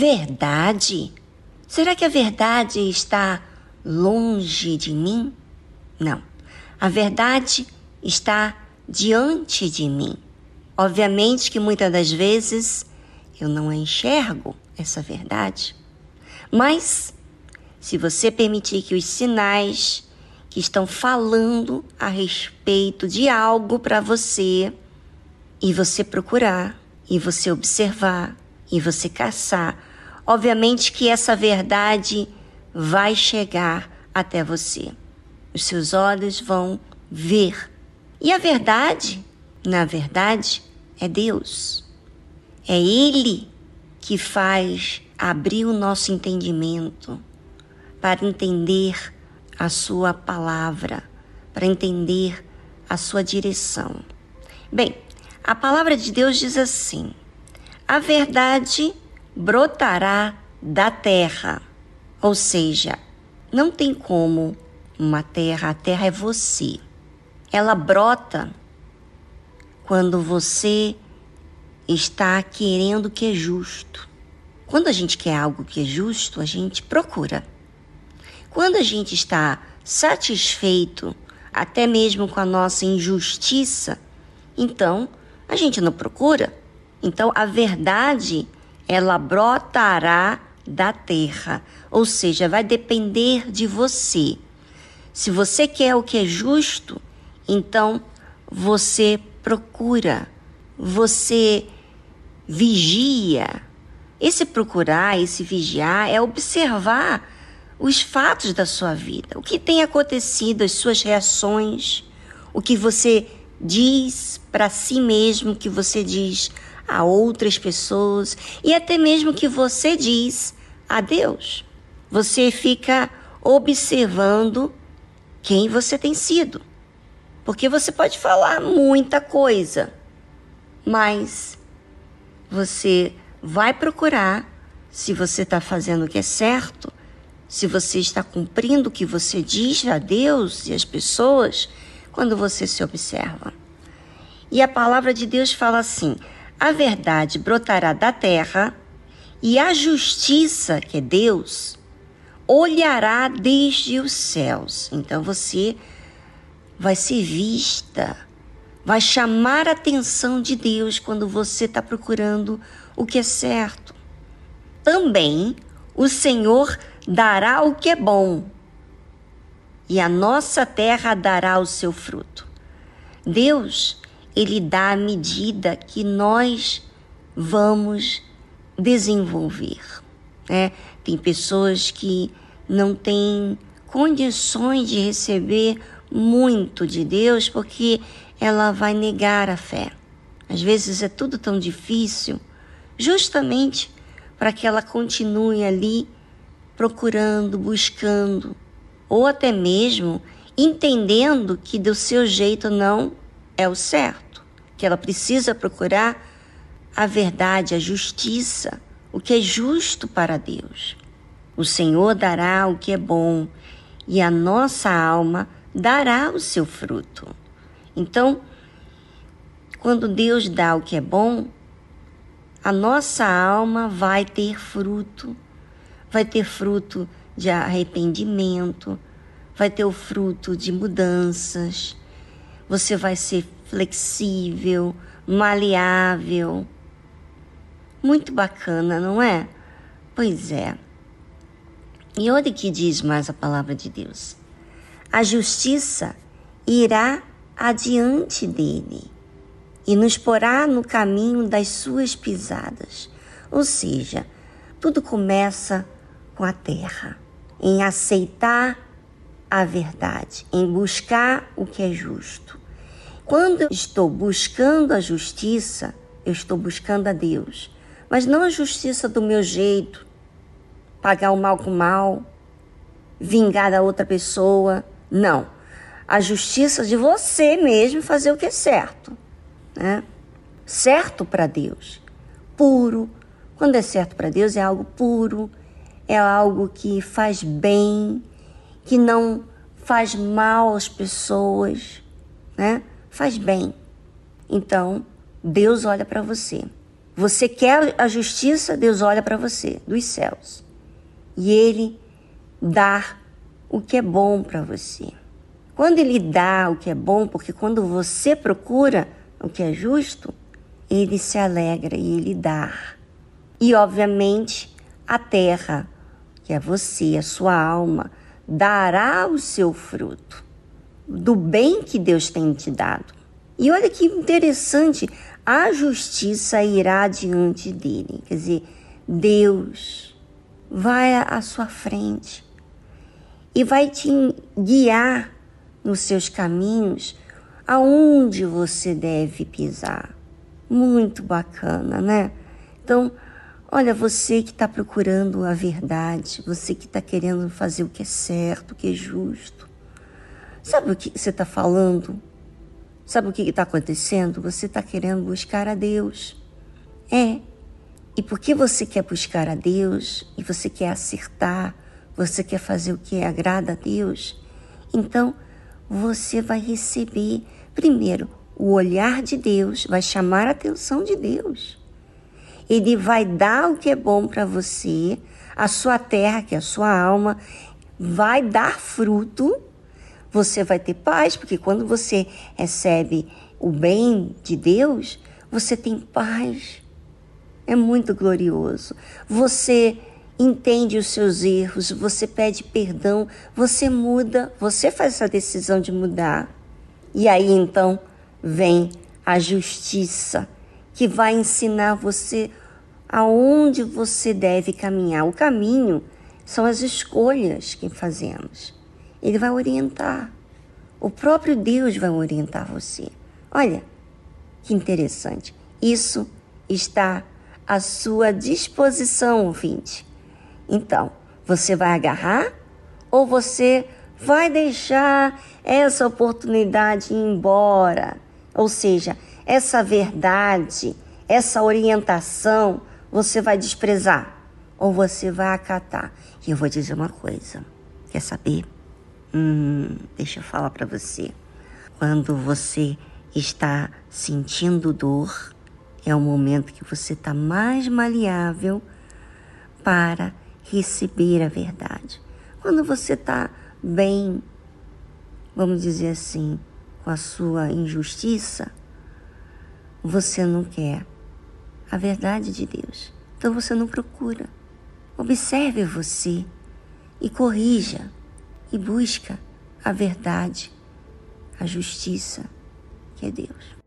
Verdade? Será que a verdade está longe de mim? Não. A verdade está diante de mim. Obviamente que muitas das vezes eu não enxergo essa verdade, mas se você permitir que os sinais que estão falando a respeito de algo para você e você procurar e você observar e você caçar, obviamente que essa verdade vai chegar até você. Os seus olhos vão ver. E a verdade, na verdade, é Deus. É Ele que faz abrir o nosso entendimento para entender a Sua palavra, para entender a Sua direção. Bem, a palavra de Deus diz assim: a verdade brotará da terra. Ou seja, não tem como uma terra, a terra é você. Ela brota quando você está querendo o que é justo. Quando a gente quer algo que é justo, a gente procura. Quando a gente está satisfeito, até mesmo com a nossa injustiça, então a gente não procura. Então a verdade, ela brotará da terra, ou seja, vai depender de você. Se você quer o que é justo, então você procura, você vigia. Esse procurar, esse vigiar é observar os fatos da sua vida, o que tem acontecido, as suas reações, o que você diz para si mesmo, o que você diz a outras pessoas e até mesmo que você diz a Deus. Você fica observando quem você tem sido. Porque você pode falar muita coisa, mas você vai procurar se você está fazendo o que é certo, se você está cumprindo o que você diz a Deus e às pessoas, quando você se observa. E a palavra de Deus fala assim: a verdade brotará da terra e a justiça, que é Deus, olhará desde os céus. Então você vai ser vista, vai chamar a atenção de Deus quando você está procurando o que é certo. Também o Senhor dará o que é bom, e a nossa terra dará o seu fruto. Deus, ele dá a medida que nós vamos desenvolver. Né? Tem pessoas que não têm condições de receber muito de Deus porque ela vai negar a fé. Às vezes é tudo tão difícil, justamente para que ela continue ali procurando, buscando, ou até mesmo entendendo que do seu jeito não é o certo, que ela precisa procurar a verdade, a justiça, o que é justo para Deus. O Senhor dará o que é bom e a nossa alma dará o seu fruto. Então, quando Deus dá o que é bom, a nossa alma vai ter fruto, vai ter fruto de arrependimento, vai ter o fruto de mudanças. Você vai ser flexível, maleável, muito bacana, não é? Pois é. E olha que diz mais a palavra de Deus. A justiça irá adiante dele e nos porá no caminho das suas pisadas. Ou seja, tudo começa com a terra, em aceitar a verdade, em buscar o que é justo. Quando estou buscando a justiça, eu estou buscando a Deus mas não a justiça do meu jeito, pagar o mal com o mal, vingar a outra pessoa. Não. A justiça de você mesmo fazer o que é certo. Né? Certo para Deus. Puro. Quando é certo para Deus, é algo puro, é algo que faz bem, que não faz mal às pessoas, né? Faz bem. Então, Deus olha para você. Você quer a justiça, Deus olha para você dos céus. E ele dá o que é bom para você. Quando ele dá o que é bom, porque quando você procura o que é justo, ele se alegra e ele dá. E obviamente a terra, que é você, a sua alma, dará o seu fruto do bem que Deus tem te dado. E olha que interessante, a justiça irá diante dele. Quer dizer, Deus vai à sua frente e vai te guiar nos seus caminhos aonde você deve pisar. Muito bacana, né? Então, olha, você que está procurando a verdade, você que está querendo fazer o que é certo, o que é justo. Sabe o que você está falando? Sabe o que está acontecendo? Você está querendo buscar a Deus. É. E porque você quer buscar a Deus e você quer acertar, você quer fazer o que agrada a Deus, então você vai receber, primeiro, o olhar de Deus, vai chamar a atenção de Deus. Ele vai dar o que é bom para você, a sua terra, que é a sua alma, vai dar fruto, você vai ter paz, porque quando você recebe o bem de Deus, você tem paz. É muito glorioso. Você entende os seus erros, você pede perdão, você muda, você faz essa decisão de mudar. E aí então vem a justiça que vai ensinar você aonde você deve caminhar. O caminho são as escolhas que fazemos. Ele vai orientar. O próprio Deus vai orientar você. Olha, que interessante. Isso está à sua disposição, ouvinte. Então, você vai agarrar ou você vai deixar essa oportunidade ir embora? Ou seja, essa verdade, essa orientação, você vai desprezar ou você vai acatar? E eu vou dizer uma coisa: quer saber? Hum, deixa eu falar para você. Quando você está sentindo dor, é o momento que você está mais maleável para receber a verdade. Quando você está bem, vamos dizer assim, com a sua injustiça, você não quer a verdade de Deus. Então você não procura. Observe você e corrija e busca a verdade, a justiça que é Deus.